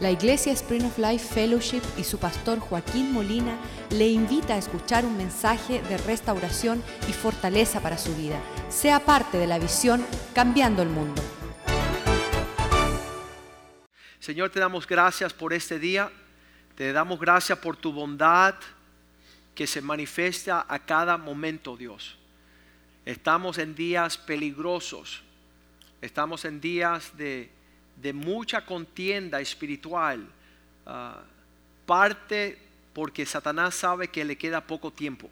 La Iglesia Spring of Life Fellowship y su pastor Joaquín Molina le invita a escuchar un mensaje de restauración y fortaleza para su vida. Sea parte de la visión Cambiando el Mundo. Señor, te damos gracias por este día. Te damos gracias por tu bondad que se manifiesta a cada momento, Dios. Estamos en días peligrosos. Estamos en días de, de mucha contienda espiritual. Ah, parte porque Satanás sabe que le queda poco tiempo.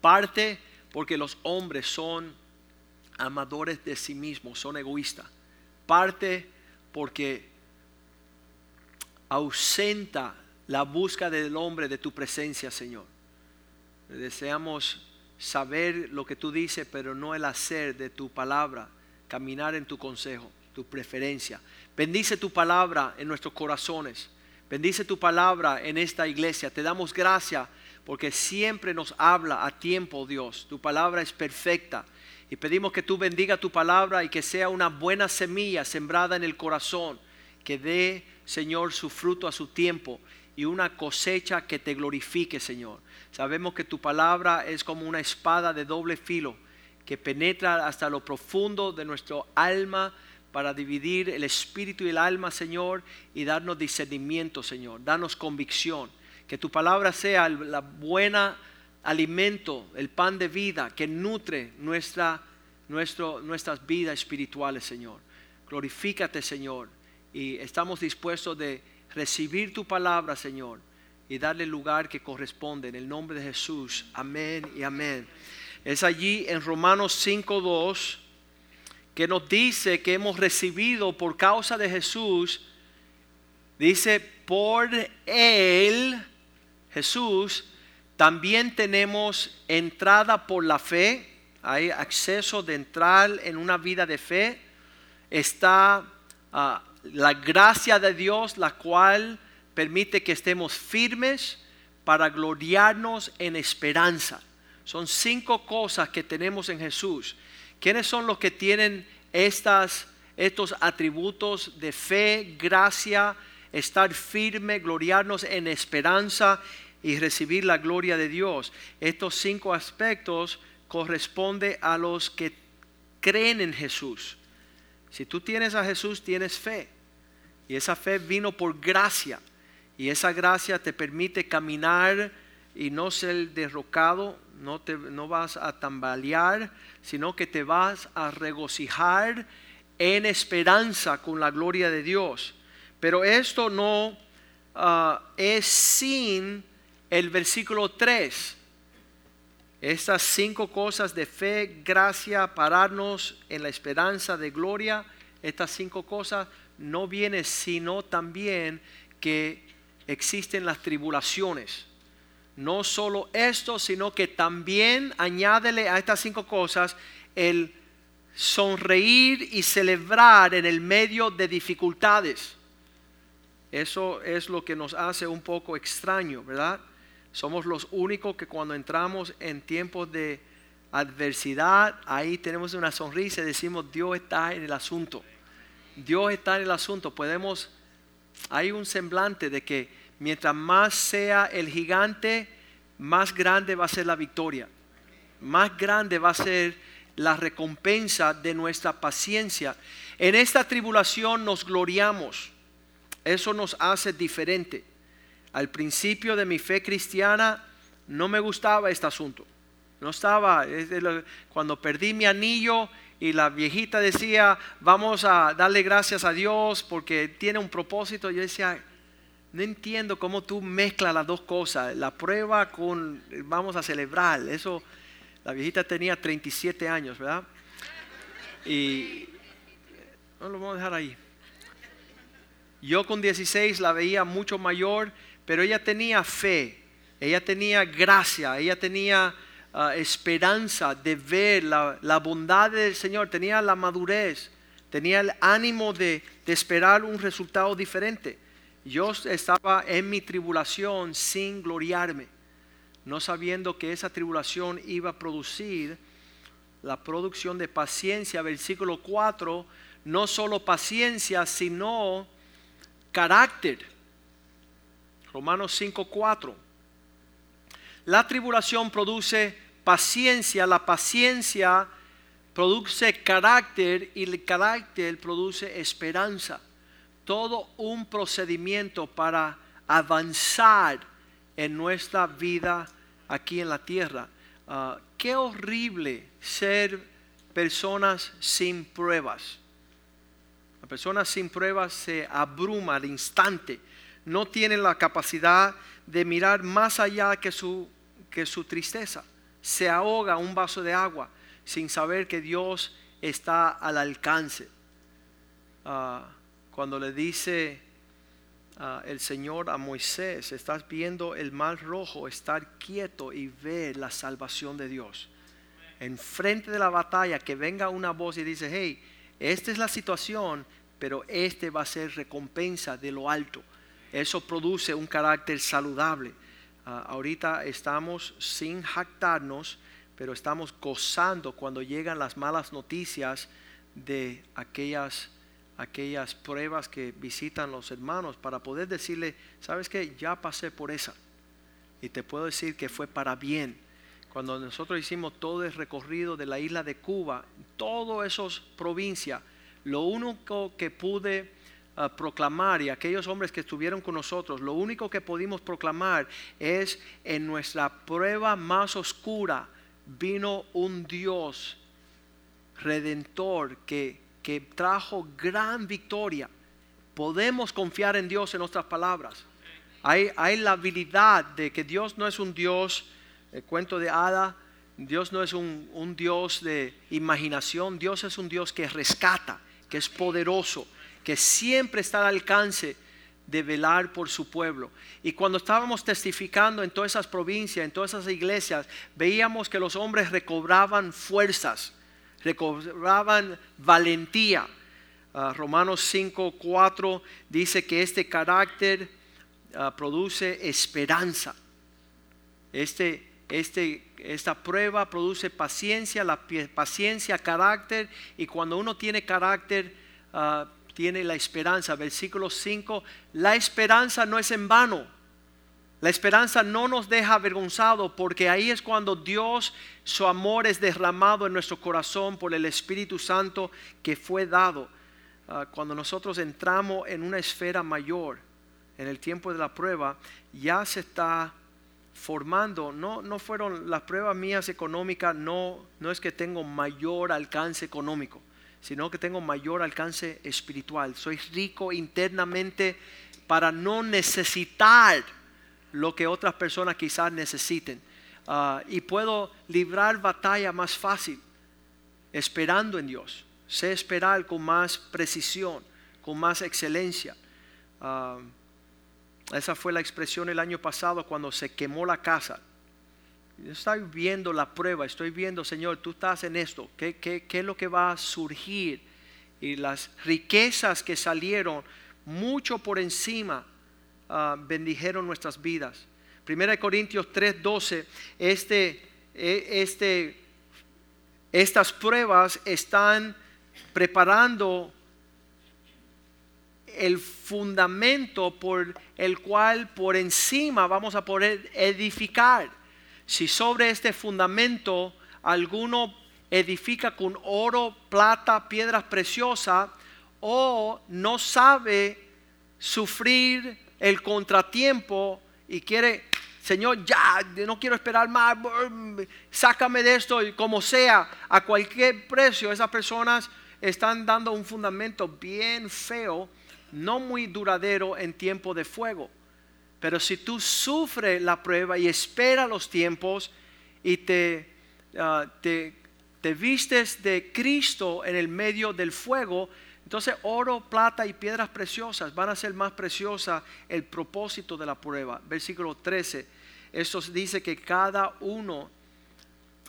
Parte porque los hombres son amadores de sí mismos, son egoístas. Parte porque ausenta la búsqueda del hombre de tu presencia, Señor. Deseamos saber lo que tú dices, pero no el hacer de tu palabra, caminar en tu consejo, tu preferencia. Bendice tu palabra en nuestros corazones. Bendice tu palabra en esta iglesia. Te damos gracias porque siempre nos habla a tiempo, Dios. Tu palabra es perfecta. Y pedimos que tú bendiga tu palabra y que sea una buena semilla sembrada en el corazón, que dé, Señor, su fruto a su tiempo y una cosecha que te glorifique, Señor. Sabemos que tu palabra es como una espada de doble filo que penetra hasta lo profundo de nuestro alma para dividir el espíritu y el alma, Señor, y darnos discernimiento, Señor. Danos convicción. Que tu palabra sea la buena alimento, el pan de vida que nutre nuestra, nuestras vidas espirituales, Señor. Glorifícate, Señor. Y estamos dispuestos de recibir tu palabra, Señor, y darle el lugar que corresponde. En el nombre de Jesús. Amén y amén. Es allí en Romanos 5.2 que nos dice que hemos recibido por causa de Jesús, dice, por Él, Jesús, también tenemos entrada por la fe, hay acceso de entrar en una vida de fe, está ah, la gracia de Dios, la cual permite que estemos firmes para gloriarnos en esperanza. Son cinco cosas que tenemos en Jesús. ¿Quiénes son los que tienen estas, estos atributos de fe, gracia, estar firme, gloriarnos en esperanza y recibir la gloria de Dios? Estos cinco aspectos corresponden a los que creen en Jesús. Si tú tienes a Jesús, tienes fe. Y esa fe vino por gracia. Y esa gracia te permite caminar y no ser derrocado, no, te, no vas a tambalear, sino que te vas a regocijar en esperanza con la gloria de Dios. Pero esto no ah, es sin el versículo 3. Estas cinco cosas de fe, gracia, pararnos en la esperanza de gloria, estas cinco cosas no vienen sino también que existen las tribulaciones. No solo esto, sino que también añádele a estas cinco cosas el sonreír y celebrar en el medio de dificultades. Eso es lo que nos hace un poco extraño, ¿verdad? Somos los únicos que cuando entramos en tiempos de adversidad, ahí tenemos una sonrisa y decimos, Dios está en el asunto. Dios está en el asunto. Podemos, hay un semblante de que mientras más sea el gigante, más grande va a ser la victoria. Más grande va a ser la recompensa de nuestra paciencia. En esta tribulación nos gloriamos. Eso nos hace diferente. Al principio de mi fe cristiana no me gustaba este asunto. No estaba, cuando perdí mi anillo y la viejita decía, vamos a darle gracias a Dios porque tiene un propósito, yo decía, no entiendo cómo tú mezclas las dos cosas, la prueba con vamos a celebrar. Eso, la viejita tenía 37 años, ¿verdad? Y no lo vamos a dejar ahí. Yo con 16 la veía mucho mayor, pero ella tenía fe, ella tenía gracia, ella tenía ah, esperanza de ver la, bondad del Señor, tenía la madurez, tenía el ánimo de esperar un resultado diferente. Yo estaba en mi tribulación sin gloriarme, no sabiendo que esa tribulación iba a producir la producción de paciencia, versículo 4, no solo paciencia, sino carácter. Romanos 5, 4. La tribulación produce paciencia, la paciencia produce carácter y el carácter produce esperanza. Todo un procedimiento para avanzar en nuestra vida aquí en la tierra. Ah, qué horrible ser personas sin pruebas. La persona sin pruebas se abruma al instante. No tiene la capacidad de mirar más allá que su, que su tristeza. Se ahoga un vaso de agua sin saber que Dios está al alcance. Ah, cuando le dice ah, el Señor a Moisés, estás viendo el mal rojo, estar quieto y ver la salvación de Dios. Enfrente de la batalla, que venga una voz y dice, hey, esta es la situación, pero este va a ser recompensa de lo alto. Eso produce un carácter saludable. Ah, ahorita estamos sin jactarnos, pero estamos gozando cuando llegan las malas noticias de aquellas, aquellas pruebas que visitan los hermanos para poder decirle, sabes que ya pasé por esa y te puedo decir que fue para bien. Cuando nosotros hicimos todo el recorrido de la isla de Cuba, todas esas provincias, lo único que pude proclamar y aquellos hombres que estuvieron con nosotros, lo único que pudimos proclamar es en nuestra prueba más oscura, vino un Dios redentor que, que trajo gran victoria. Podemos confiar en Dios en nuestras palabras. Hay, hay la habilidad de que Dios no es un Dios, el cuento de hada, Dios no es un, un Dios de imaginación, Dios es un Dios que rescata, que es poderoso, que siempre está al alcance de velar por su pueblo. Y cuando estábamos testificando en todas esas provincias, en todas esas iglesias, veíamos que los hombres recobraban fuerzas, recobraban valentía. Ah, Romanos 5, 4 dice que este carácter ah, produce esperanza. Este, este, esta prueba produce paciencia, la paciencia, carácter, y cuando uno tiene carácter, uh, tiene la esperanza. Versículo 5, la esperanza no es en vano. La esperanza no nos deja avergonzado porque ahí es cuando Dios, su amor es derramado en nuestro corazón por el Espíritu Santo que fue dado. Ah, cuando nosotros entramos en una esfera mayor, en el tiempo de la prueba, ya se está formando, no, no fueron las pruebas mías económicas, no, no es que tengo mayor alcance económico sino que tengo mayor alcance espiritual. Soy rico internamente para no necesitar lo que otras personas quizás necesiten. Ah, y puedo librar batalla más fácil, esperando en Dios. Sé esperar con más precisión, con más excelencia. Ah, esa fue la expresión el año pasado cuando se quemó la casa estoy viendo la prueba, estoy viendo, Señor, tú estás en esto, ¿qué, qué, qué es lo que va a surgir? Y las riquezas que salieron mucho por encima uh, bendijeron nuestras vidas. Primera de Corintios 3:12, este, e, este, estas pruebas están preparando el fundamento por el cual por encima vamos a poder edificar si sobre este fundamento alguno edifica con oro, plata, piedras preciosas, o no sabe sufrir el contratiempo y quiere, Señor, ya, no quiero esperar más, sácame de esto, y como sea, a cualquier precio, esas personas están dando un fundamento bien feo, no muy duradero en tiempo de fuego. Pero si tú sufres la prueba y esperas los tiempos y ah, te, te, vistes de Cristo en el medio del fuego, entonces oro, plata y piedras preciosas van a ser más preciosas el propósito de la prueba. Versículo 13. Esto dice que cada uno,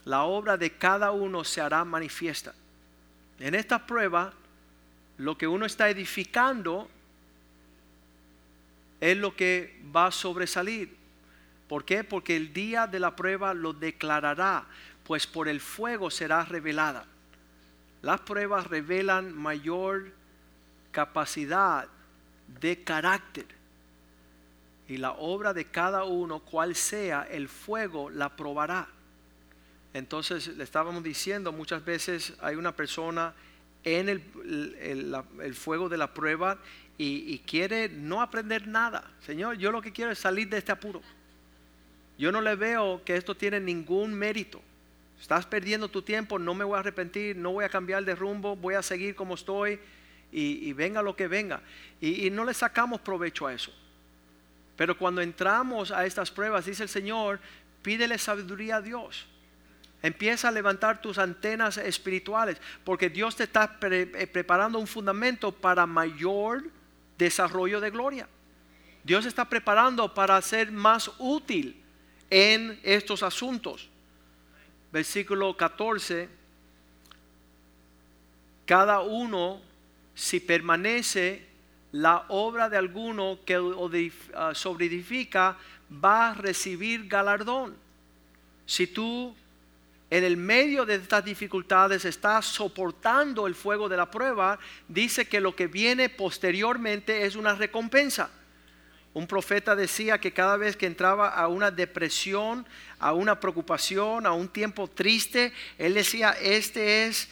la obra de cada uno se hará manifiesta. En esta prueba, lo que uno está edificando es lo que va a sobresalir. ¿Por qué? Porque el día de la prueba lo declarará. pues por el fuego será revelada. Las pruebas revelan mayor capacidad de carácter. Y la obra de cada uno, cual sea, el fuego la probará. Entonces le estábamos diciendo, muchas veces hay una persona en el, fuego de la prueba y, quiere no aprender nada. Señor, yo lo que quiero es salir de este apuro. Yo no le veo que esto tiene ningún mérito. Estás perdiendo tu tiempo, no me voy a arrepentir, no voy a cambiar de rumbo, voy a seguir como estoy y, venga lo que venga. Y, y no le sacamos provecho a eso. Pero cuando entramos a estas pruebas, dice el Señor, pídele sabiduría a Dios. Empieza a levantar tus antenas espirituales, porque Dios te está eh, preparando un fundamento para mayor desarrollo de gloria. Dios está preparando para ser más útil en estos asuntos. Versículo 14, cada uno, si permanece la obra de alguno que ah, sobreedifica, va a recibir galardón. Si tú en el medio de estas dificultades estás soportando el fuego de la prueba, dice que lo que viene posteriormente es una recompensa. Un profeta decía que cada vez que entraba a una depresión, a una preocupación, a un tiempo triste, él decía, este es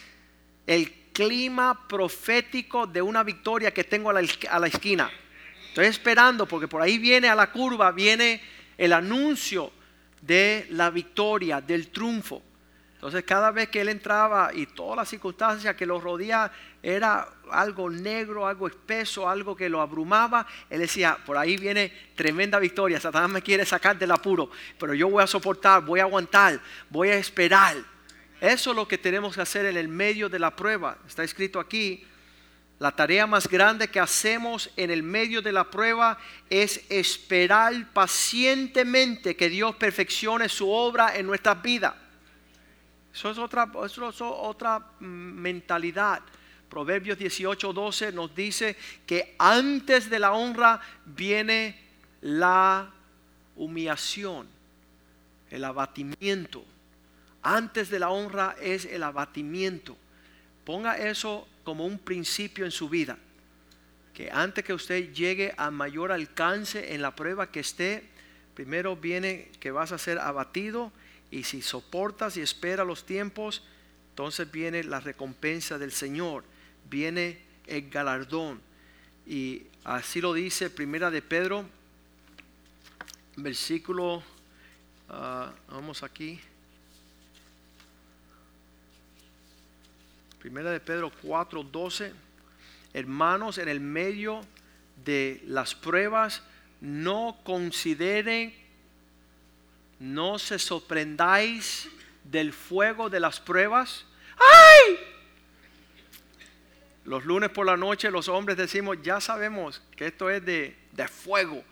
el clima profético de una victoria que tengo a la, a la esquina. Estoy esperando porque por ahí viene a la curva, viene el anuncio de la victoria, del triunfo. Entonces cada vez que él entraba y todas las circunstancias que lo rodea era algo negro, algo espeso, algo que lo abrumaba, él decía, por ahí viene tremenda victoria, Satanás me quiere sacar del apuro, pero yo voy a soportar, voy a aguantar, voy a esperar. Eso es lo que tenemos que hacer en el medio de la prueba. Está escrito aquí, la tarea más grande que hacemos en el medio de la prueba es esperar pacientemente que Dios perfeccione su obra en nuestras vidas. Eso es otra, otra mentalidad. Proverbios 18, 12 nos dice que antes de la honra viene la humillación, el abatimiento. Antes de la honra es el abatimiento. Ponga eso como un principio en su vida. Que antes que usted llegue a mayor alcance en la prueba que esté, primero viene que vas a ser abatido y si soportas y esperas los tiempos, entonces viene la recompensa del Señor, viene el galardón. Y así lo dice Primera de Pedro, versículo, ah, vamos aquí. Primera de Pedro 4, 12. Hermanos, en el medio de las pruebas, no consideren no se sorprendáis del fuego de las pruebas. ¡Ay! Los lunes por la noche los hombres decimos, ya sabemos que esto es de, fuego,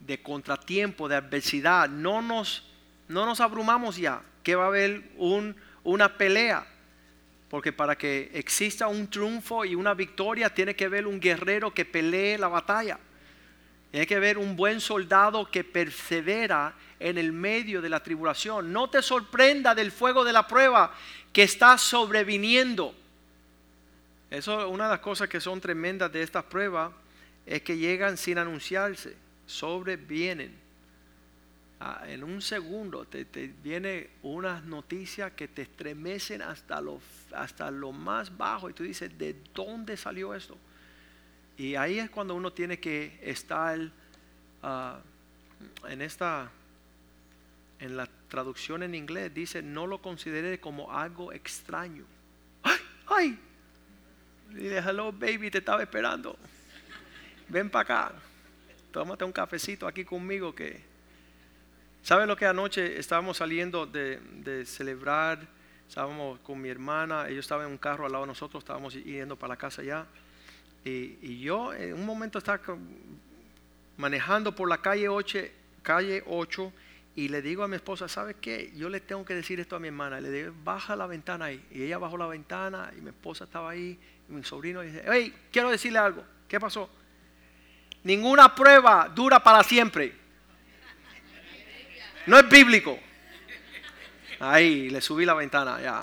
de contratiempo, de adversidad. No nos, no nos abrumamos ya, que va a haber un, una pelea. Porque para que exista un triunfo y una victoria tiene que haber un guerrero que pelee la batalla. Tiene que haber un buen soldado que persevera en el medio de la tribulación. No te sorprenda del fuego de la prueba que está sobreviniendo. Eso es una de las cosas que son tremendas de estas pruebas, es que llegan sin anunciarse, sobrevienen. Ah, en un segundo te, te viene unas noticias que te estremecen hasta lo, hasta lo más bajo y tú dices, ¿de dónde salió esto? Y ahí es cuando uno tiene que estar ah, en esta en la traducción en inglés dice, no lo considere como algo extraño. ¡Ay! ¡Ay! Dile, hello baby, te estaba esperando. Ven para acá. Tómate un cafecito aquí conmigo que... ¿Sabes lo que anoche estábamos saliendo de, celebrar? Estábamos con mi hermana, ellos estaban en un carro al lado de nosotros, estábamos yendo para la casa ya. Y, y yo en un momento estaba manejando por la calle 8, calle 8 y le digo a mi esposa, ¿sabes qué? Yo le tengo que decir esto a mi hermana. Le digo, baja la ventana ahí. Y ella bajó la ventana y mi esposa estaba ahí. Y mi sobrino dice, hey, quiero decirle algo. ¿Qué pasó? Ninguna prueba dura para siempre. No es bíblico. Ahí, le subí la ventana, ya.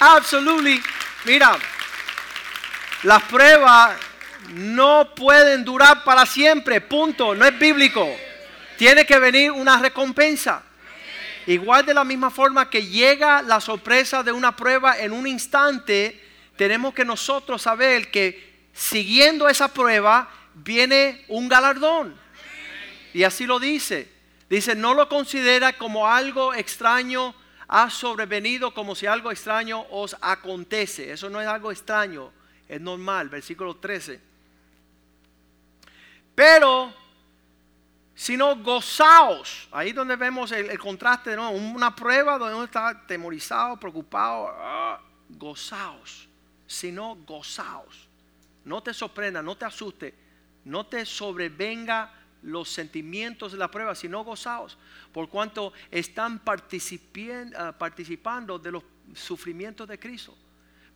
Absolutely. Mira, las pruebas no pueden durar para siempre, punto. No es bíblico. Tiene que venir una recompensa. Igual de la misma forma que llega la sorpresa de una prueba en un instante, tenemos que nosotros saber que siguiendo esa prueba viene un galardón. Y así lo dice. Dice, no lo considera como algo extraño ha sobrevenido como si algo extraño os acontece. Eso no es algo extraño, es normal. Versículo 13. Pero, si no gozaos, ahí donde vemos el, contraste, ¿no? una prueba donde uno está temorizado, preocupado, ah, gozaos, sino gozaos. No te sorprenda, no te asuste, no te sobrevenga los sentimientos de la prueba, sino gozaos, por cuanto están ah, participando de los sufrimientos de Cristo,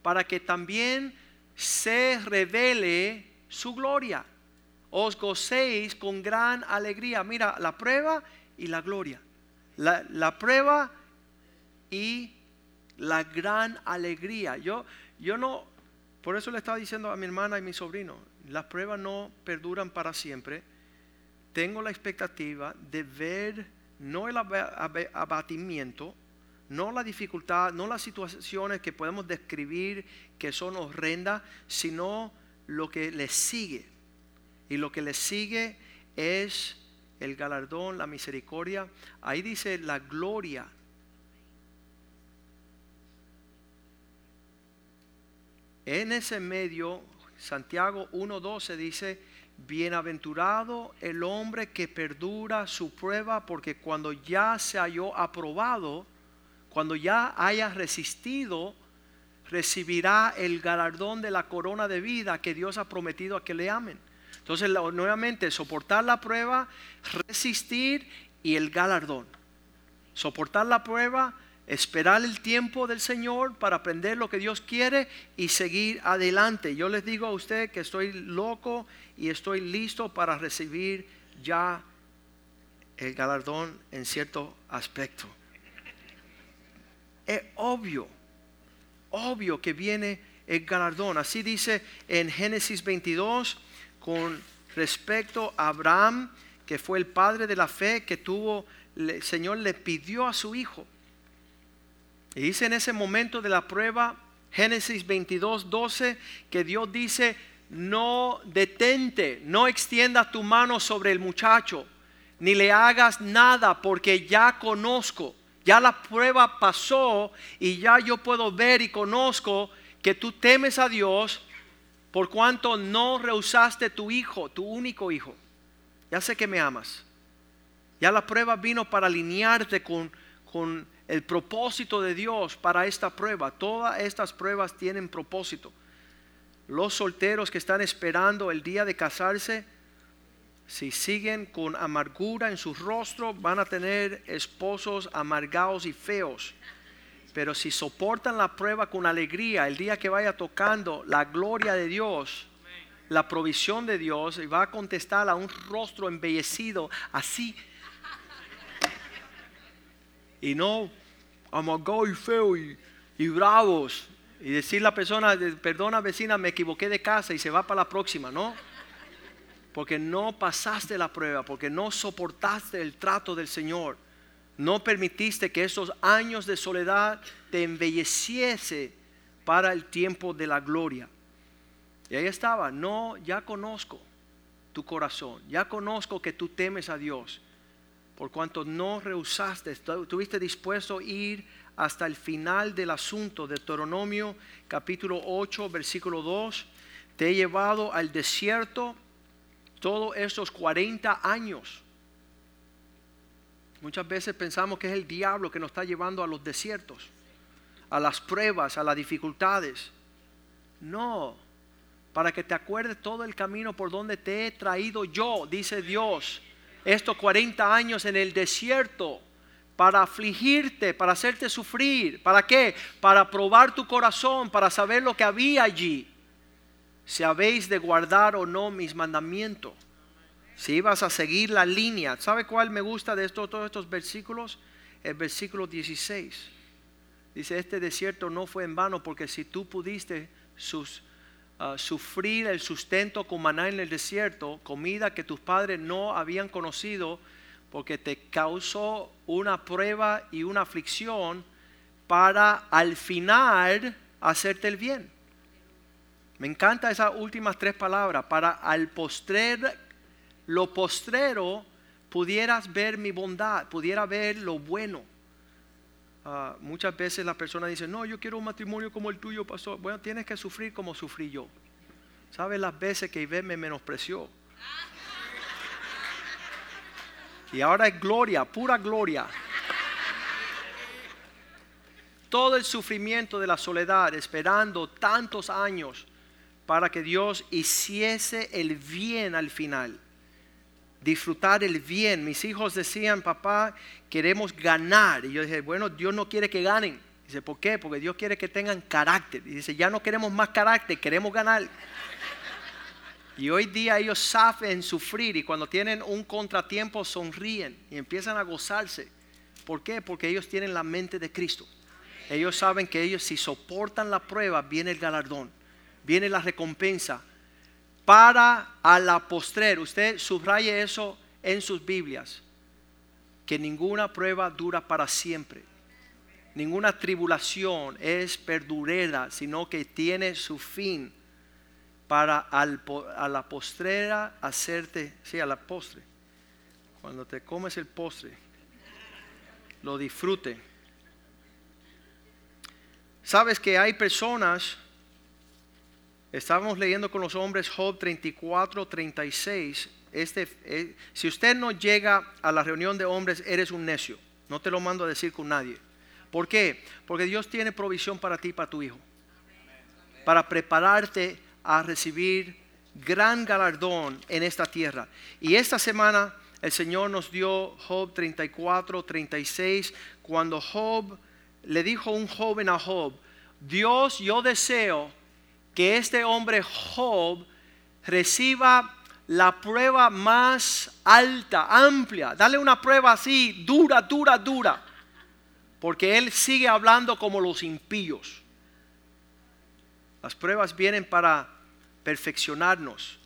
para que también se revele su gloria. Os gocéis con gran alegría. Mira, la prueba y la gloria. La, la prueba y la gran alegría. Yo, yo no, por eso le estaba diciendo a mi hermana y mi sobrino, las pruebas no perduran para siempre tengo la expectativa de ver no el abatimiento, no la dificultad, no las situaciones que podemos describir que son horrendas, sino lo que le sigue. Y lo que le sigue es el galardón, la misericordia. Ahí dice la gloria. En ese medio, Santiago 1.12 dice, Bienaventurado el hombre que perdura su prueba, porque cuando ya se halló aprobado, cuando ya haya resistido, recibirá el galardón de la corona de vida que Dios ha prometido a que le amen. Entonces, nuevamente, soportar la prueba, resistir y el galardón. Soportar la prueba, esperar el tiempo del Señor para aprender lo que Dios quiere y seguir adelante. Yo les digo a usted que estoy loco y estoy listo para recibir ya el galardón en cierto aspecto. Es obvio, obvio que viene el galardón. Así dice en Génesis 22 con respecto a Abraham, que fue el padre de la fe que tuvo, el Señor le pidió a su hijo. Y dice en ese momento de la prueba, Génesis 22, 12, que Dios dice, no detente, no extiendas tu mano sobre el muchacho, ni le hagas nada, porque ya conozco, ya la prueba pasó y ya yo puedo ver y conozco que tú temes a Dios por cuanto no rehusaste tu hijo, tu único hijo. Ya sé que me amas. Ya la prueba vino para alinearte con, con el propósito de Dios para esta prueba. Todas estas pruebas tienen propósito. Los solteros que están esperando el día de casarse, si siguen con amargura en su rostro, van a tener esposos amargados y feos. Pero si soportan la prueba con alegría, el día que vaya tocando la gloria de Dios, la provisión de Dios, y va a contestar a un rostro embellecido así y no amargado y feo y, y bravos y decir la persona, perdona vecina, me equivoqué de casa y se va para la próxima, ¿no? Porque no pasaste la prueba, porque no soportaste el trato del Señor. No permitiste que esos años de soledad te embelleciese para el tiempo de la gloria. Y ahí estaba, no, ya conozco tu corazón, ya conozco que tú temes a Dios por cuanto no rehusaste, estuviste dispuesto a ir hasta el final del asunto de Deuteronomio capítulo 8, versículo 2. Te he llevado al desierto todos estos 40 años. Muchas veces pensamos que es el diablo que nos está llevando a los desiertos, a las pruebas, a las dificultades. No, para que te acuerdes todo el camino por donde te he traído yo, dice Dios estos 40 años en el desierto para afligirte, para hacerte sufrir. ¿Para qué? Para probar tu corazón, para saber lo que había allí. Si habéis de guardar o no mis mandamientos. Si ibas a seguir la línea. ¿Sabe cuál me gusta de todos estos versículos? el versículo 16. Dice, este desierto no fue en vano porque si tú pudiste ah, sufrir el sustento con maná en el desierto, comida que tus padres no habían conocido, porque te causó una prueba y una aflicción para al final hacerte el bien. Me encanta esas últimas tres palabras, para al postrer, lo postrero pudieras ver mi bondad, pudiera ver lo bueno. Ah, muchas veces la persona dice, no, yo quiero un matrimonio como el tuyo, pastor. Bueno, tienes que sufrir como sufrí yo. ¿Sabes las veces que Ivette me menospreció? Y ahora es gloria, pura gloria. Todo el sufrimiento de la soledad, esperando tantos años para que Dios hiciese el bien al final disfrutar el bien. Mis hijos decían, papá, queremos ganar. Y yo dije, bueno, Dios no quiere que ganen. Dice, ¿por qué? Porque Dios quiere que tengan carácter. Y dice, ya no queremos más carácter, queremos ganar. Y hoy día ellos saben sufrir y cuando tienen un contratiempo sonríen y empiezan a gozarse. ¿Por qué? Porque ellos tienen la mente de Cristo. Ellos saben que ellos si soportan la prueba, viene el galardón, viene la recompensa para a la postrer. Usted subraye eso en sus Biblias. Que ninguna prueba dura para siempre. Ninguna tribulación es perdurera, sino que tiene su fin para al, a la postrera hacerte, sí, a la postre. Cuando te comes el postre, lo disfrute. Sabes que hay personas Estábamos leyendo con los hombres Job 34, 36. Este, eh, si usted no llega a la reunión de hombres, eres un necio. No te lo mando a decir con nadie. ¿Por qué? Porque Dios tiene provisión para ti y para tu hijo. Para prepararte a recibir gran galardón en esta tierra. Y esta semana el Señor nos dio Job 34, 36, cuando Job le dijo un joven a Job, Dios, yo deseo que este hombre Job reciba la prueba más alta, amplia. Dale una prueba así, dura, dura, dura. Porque él sigue hablando como los impíos. Las pruebas vienen para perfeccionarnos,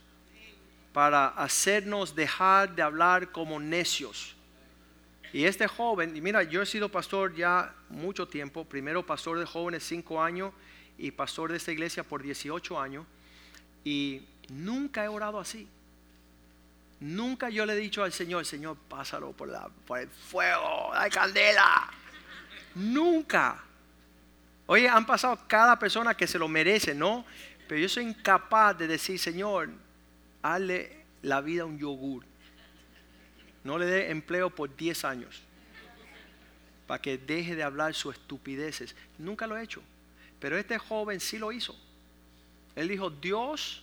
para hacernos dejar de hablar como necios. Y este joven, y mira, yo he sido pastor ya mucho tiempo, primero pastor de jóvenes cinco años y pastor de esta iglesia por 18 años y nunca he orado así. Nunca yo le he dicho al Señor, Señor, pásalo por, la, por el fuego, la candela. Nunca. Oye, han pasado cada persona que se lo merece, ¿no? Pero yo soy incapaz de decir, Señor, hazle la vida un yogur. No le dé empleo por 10 años. Para que deje de hablar sus estupideces. Nunca lo he hecho. Pero este joven sí lo hizo. Él dijo, Dios,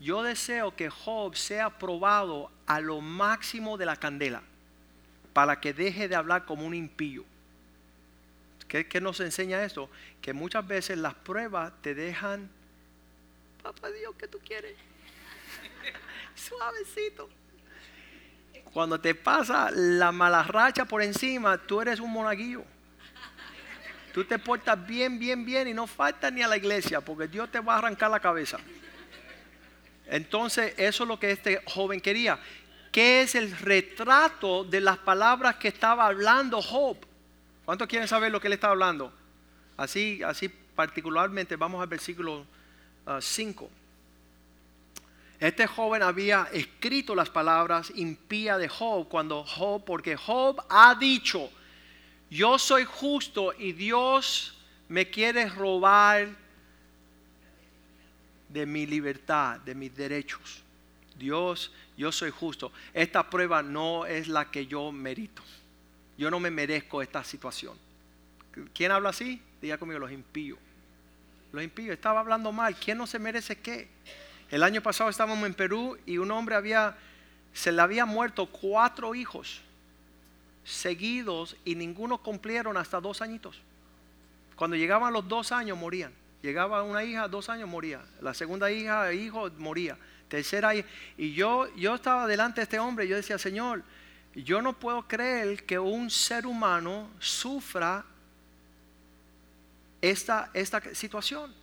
yo deseo que Job sea probado a lo máximo de la candela para que deje de hablar como un impío. ¿Qué, nos enseña esto? Que muchas veces las pruebas te dejan, papá Dios, ¿qué tú quieres? Suavecito. Cuando te pasa la mala racha por encima, tú eres un monaguillo. Tú te portas bien, bien, bien y no faltas ni a la iglesia porque Dios te va a arrancar la cabeza. Entonces, eso es lo que este joven quería. ¿Qué es el retrato de las palabras que estaba hablando Job? ¿Cuántos quieren saber lo que él está hablando? Así, así particularmente, vamos al versículo 5. Ah, este joven había escrito las palabras impía de Job cuando Job, porque Job ha dicho, yo soy justo y Dios me quiere robar de mi libertad, de mis derechos. Dios, yo soy justo. Esta prueba no es la que yo merito. Yo no me merezco esta situación. ¿Quién habla así? Diga conmigo, los impíos. Los impíos, estaba hablando mal. ¿Quién no se merece qué? El año pasado estábamos en Perú y un hombre había, se le había muerto cuatro hijos seguidos y ninguno cumplieron hasta dos añitos. Cuando llegaban los dos años morían. Llegaba una hija, dos años moría. La segunda hija, hijo, moría. Tercera hija. Y yo, yo estaba delante de este hombre y yo decía, Señor, yo no puedo creer que un ser humano sufra esta, esta situación.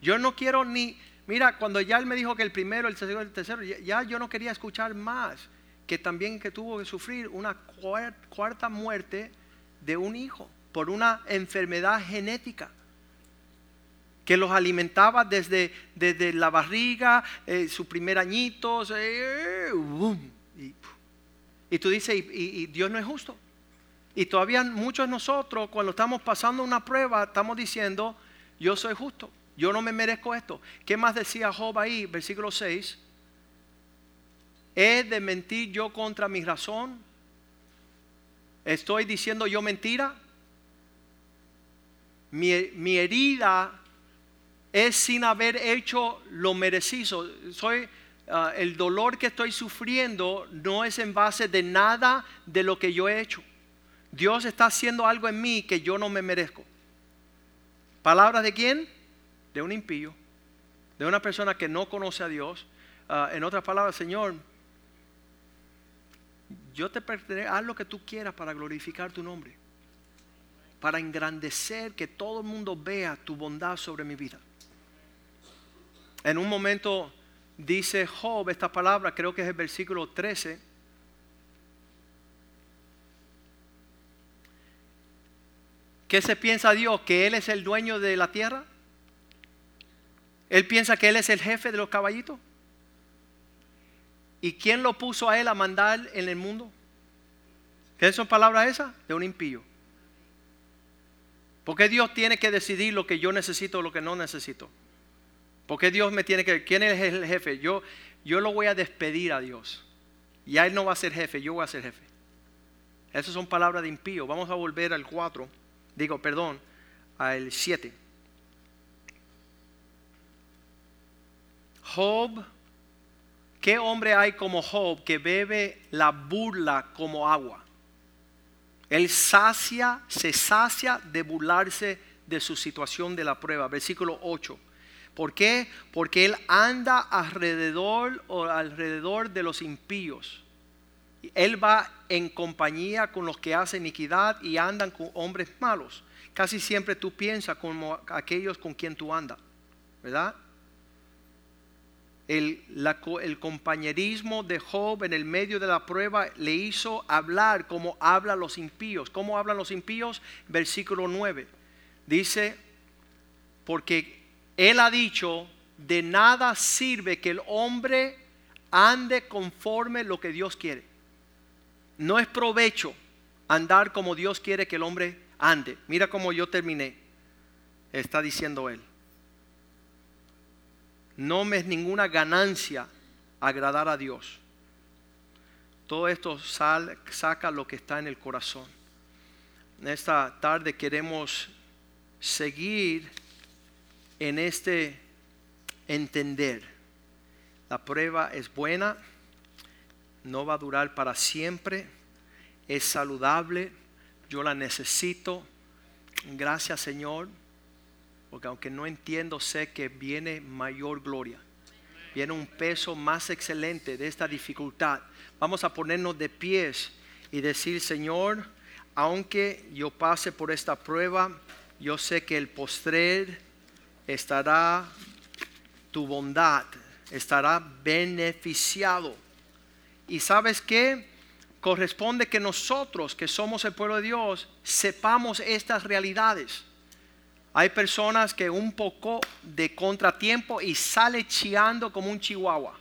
Yo no quiero ni, mira, cuando ya él me dijo que el primero, el segundo, el tercero, ya, yo no quería escuchar más, que también que tuvo que sufrir una cuarta muerte de un hijo por una enfermedad genética que los alimentaba desde, desde la barriga, eh, su primer añito, eh, y, tú dices, y Dios no es justo. Y todavía muchos de nosotros, cuando estamos pasando una prueba, estamos diciendo, yo soy justo, yo no me merezco esto. ¿Qué más decía Job ahí, versículo 6? ¿He de mentir yo contra mi razón? ¿Estoy diciendo yo mentira? Mi, herida es sin haber hecho lo merecido. Soy, ah, el dolor que estoy sufriendo no es en base de nada de lo que yo he hecho. Dios está haciendo algo en mí que yo no me merezco. ¿Palabras de quién? De un impío, de una persona que no conoce a Dios. Ah, en otras palabras, Señor, yo te pertenezco, haz lo que tú quieras para glorificar tu nombre, para engrandecer, que todo el mundo vea tu bondad sobre mi vida. En un momento dice Job esta palabra, creo que es el versículo 13 ¿Qué se piensa Dios? ¿Que Él es el dueño de la tierra? ¿Él piensa que Él es el jefe de los caballitos? ¿Y quién lo puso a Él a mandar en el mundo? ¿Qué son palabras esas? De un impío. ¿Por qué Dios tiene que decidir lo que yo necesito o lo que no necesito? ¿Por qué Dios me tiene que... ¿Quién es el jefe? Yo, yo lo voy a despedir a Dios. Ya Él no va a ser jefe, yo voy a ser jefe. Esas son palabras de impío. Vamos a volver al 4 digo, perdón, al 7. Job, ¿qué hombre hay como Job que bebe la burla como agua? Él sacia, se sacia de burlarse de su situación de la prueba. Versículo 8. ¿Por qué? Porque él anda alrededor o alrededor de los impíos él va en compañía con los que hacen iniquidad y andan con hombres malos. Casi siempre tú piensas como aquellos con quien tú andas, ¿verdad? El, el, compañerismo de Job en el medio de la prueba le hizo hablar como hablan los impíos. ¿Cómo hablan los impíos? Versículo 9. Dice, porque él ha dicho, de nada sirve que el hombre ande conforme lo que Dios quiere. No es provecho andar como Dios quiere que el hombre ande. Mira cómo yo terminé. Está diciendo él. No me es ninguna ganancia agradar a Dios. Todo esto saca lo que está en el corazón. Esta tarde queremos seguir en este entender. La prueba es buena no va a durar para siempre, es saludable, yo la necesito. Gracias Señor, porque aunque no entiendo, sé que viene mayor gloria, viene un peso más excelente de esta dificultad. Vamos a ponernos de pies y decir, Señor, aunque yo pase por esta prueba, yo sé que el postrer estará tu bondad, estará beneficiado y sabes qué? Corresponde que nosotros, que somos el pueblo de Dios, sepamos estas realidades. Hay personas que un poco de contratiempo y sale chiando como un chihuahua.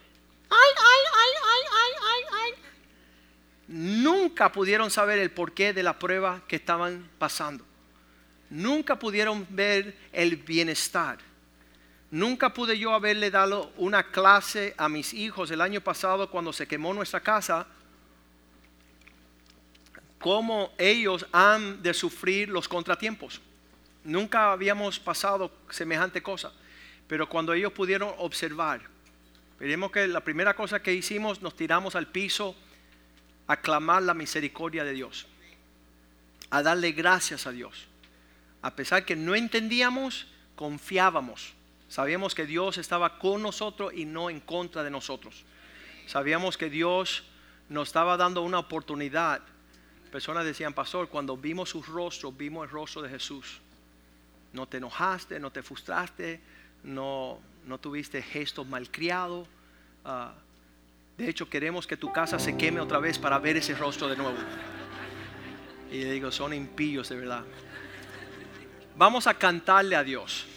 Ay, ay, ay, ay, ay, ay, ay. Nunca pudieron saber el porqué de la prueba que estaban pasando. Nunca pudieron ver el bienestar. Nunca pude yo haberle dado una clase a mis hijos el año pasado cuando se quemó nuestra casa, cómo ellos han de sufrir los contratiempos. Nunca habíamos pasado semejante cosa, pero cuando ellos pudieron observar, veremos que la primera cosa que hicimos, nos tiramos al piso a clamar la misericordia de Dios, a darle gracias a Dios. A pesar que no entendíamos, confiábamos Sabíamos que Dios estaba con nosotros y no en contra de nosotros. Sabíamos que Dios nos estaba dando una oportunidad. Personas decían, pastor, cuando vimos su rostro, vimos el rostro de Jesús. No te enojaste, no te frustraste, no, no tuviste gestos malcriados. Ah, de hecho, queremos que tu casa se queme otra vez para ver ese rostro de nuevo. Y le digo, son impíos de verdad. Vamos a cantarle a Dios.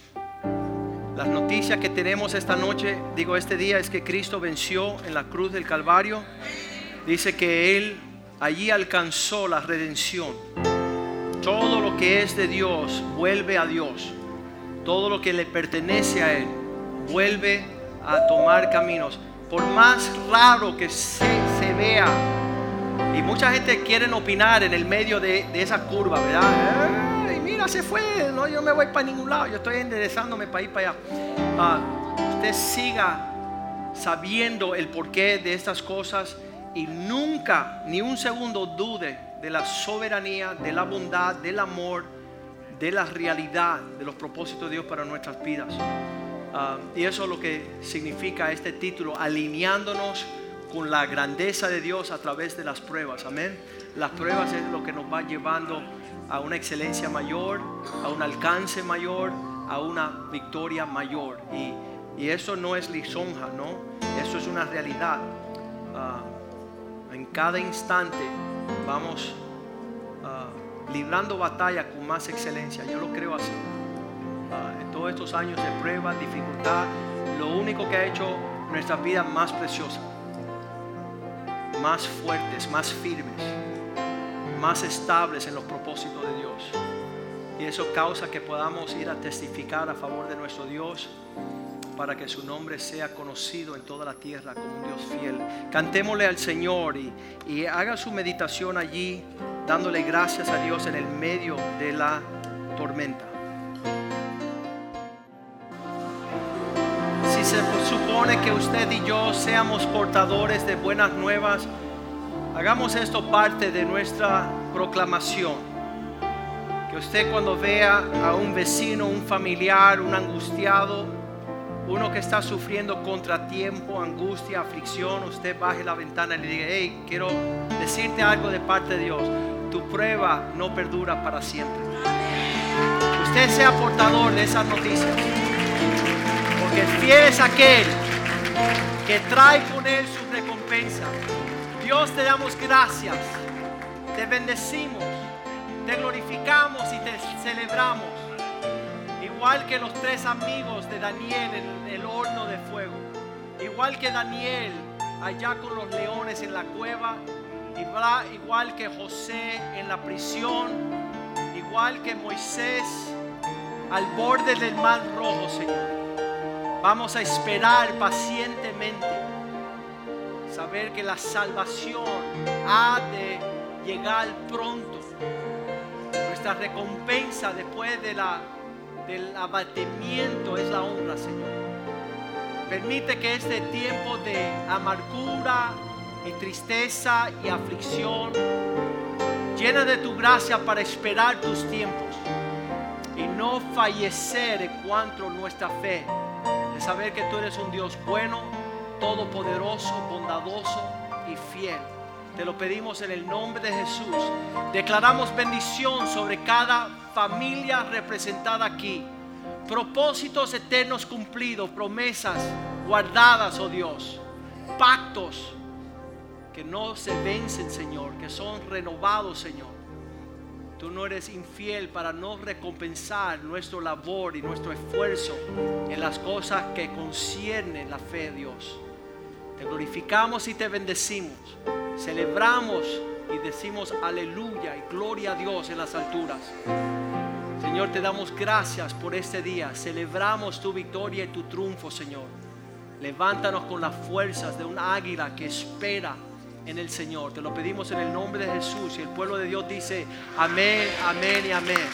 Las noticias que tenemos esta noche, digo este día, es que Cristo venció en la cruz del Calvario. Dice que Él allí alcanzó la redención. Todo lo que es de Dios vuelve a Dios. Todo lo que le pertenece a Él vuelve a tomar caminos. Por más raro que se, vea. Y mucha gente quiere opinar en el medio de, esa curva, ¿verdad? mira, se fue, no, yo me voy para ningún lado, yo estoy enderezándome para ir para allá. Ah, usted siga sabiendo el porqué de estas cosas y nunca, ni un segundo dude de la soberanía, de la bondad, del amor, de la realidad, de los propósitos de Dios para nuestras vidas. Ah, y eso es lo que significa este título, alineándonos con la grandeza de Dios a través de las pruebas. Amén. Las pruebas es lo que nos va llevando a una excelencia mayor, a un alcance mayor, a una victoria mayor. Y, eso no es lisonja, ¿no? Eso es una realidad. Ah, en cada instante vamos ah, librando batalla con más excelencia. Yo lo creo así. Ah, en todos estos años de prueba, dificultad, lo único que ha hecho nuestra vida más preciosa, más fuertes, más firmes más estables en los propósitos de Dios. Y eso causa que podamos ir a testificar a favor de nuestro Dios para que su nombre sea conocido en toda la tierra como un Dios fiel. Cantémosle al Señor y, haga su meditación allí, dándole gracias a Dios en el medio de la tormenta. Si se supone que usted y yo seamos portadores de buenas nuevas, Hagamos esto parte de nuestra proclamación. Que usted cuando vea a un vecino, un familiar, un angustiado, uno que está sufriendo contratiempo, angustia, aflicción, usted baje la ventana y le diga, hey, quiero decirte algo de parte de Dios. Tu prueba no perdura para siempre. Usted sea portador de esas noticias. Porque fiel es aquel que trae con él su recompensa. Dios te damos gracias, te bendecimos, te glorificamos y te celebramos. Igual que los tres amigos de Daniel en el horno de fuego. Igual que Daniel allá con los leones en la cueva. Igual que José en la prisión. Igual que Moisés al borde del mar rojo, Señor. Vamos a esperar pacientemente saber que la salvación ha de llegar pronto. Nuestra recompensa después de la, del abatimiento es la honra, Señor. Permite que este tiempo de amargura y tristeza y aflicción llena de tu gracia para esperar tus tiempos y no fallecer en nuestra fe de saber que tú eres un Dios bueno todopoderoso, bondadoso y fiel. Te lo pedimos en el nombre de Jesús. Declaramos bendición sobre cada familia representada aquí. Propósitos eternos cumplidos, promesas guardadas, oh Dios. Pactos que no se vencen, Señor, que son renovados, Señor. Tú no eres infiel para no recompensar nuestro labor y nuestro esfuerzo en las cosas que conciernen la fe Dios. Te glorificamos y te bendecimos. Celebramos y decimos aleluya y gloria a Dios en las alturas. Señor, te damos gracias por este día. Celebramos tu victoria y tu triunfo, Señor. Levántanos con las fuerzas de un águila que espera en el Señor. Te lo pedimos en el nombre de Jesús. Y el pueblo de Dios dice amén, amén y amén.